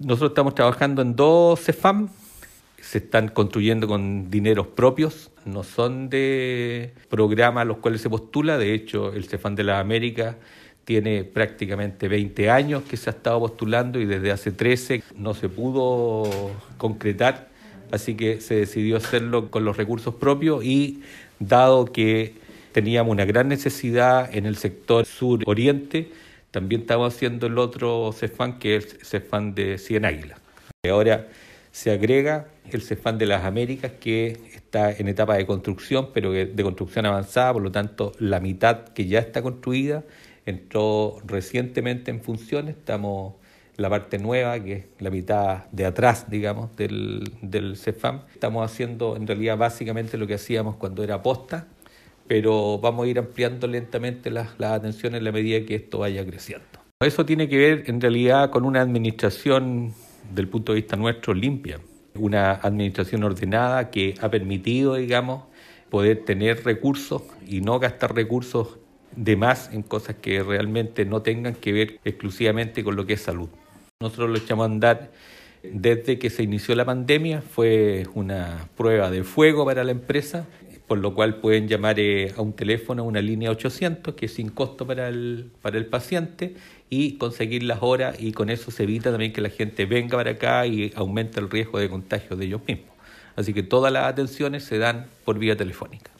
Nosotros estamos trabajando en dos CEFAM, se están construyendo con dineros propios, no son de programas a los cuales se postula, de hecho el CEFAM de las Américas tiene prácticamente 20 años que se ha estado postulando y desde hace 13 no se pudo concretar, así que se decidió hacerlo con los recursos propios y dado que teníamos una gran necesidad en el sector sur-oriente, también estamos haciendo el otro CEFAN, que es el CEFAN de Cien Águilas. Ahora se agrega el CEFAN de las Américas, que está en etapa de construcción, pero de construcción avanzada, por lo tanto la mitad que ya está construida entró recientemente en funciones, estamos la parte nueva, que es la mitad de atrás, digamos, del, del CEFAM. Estamos haciendo en realidad básicamente lo que hacíamos cuando era posta, pero vamos a ir ampliando lentamente las, las atenciones en la medida que esto vaya creciendo. Eso tiene que ver en realidad con una administración del punto de vista nuestro limpia, una administración ordenada que ha permitido, digamos, poder tener recursos y no gastar recursos de más en cosas que realmente no tengan que ver exclusivamente con lo que es salud. Nosotros lo echamos a andar desde que se inició la pandemia, fue una prueba de fuego para la empresa por lo cual pueden llamar eh, a un teléfono, a una línea 800, que es sin costo para el, para el paciente, y conseguir las horas, y con eso se evita también que la gente venga para acá y aumenta el riesgo de contagio de ellos mismos. Así que todas las atenciones se dan por vía telefónica.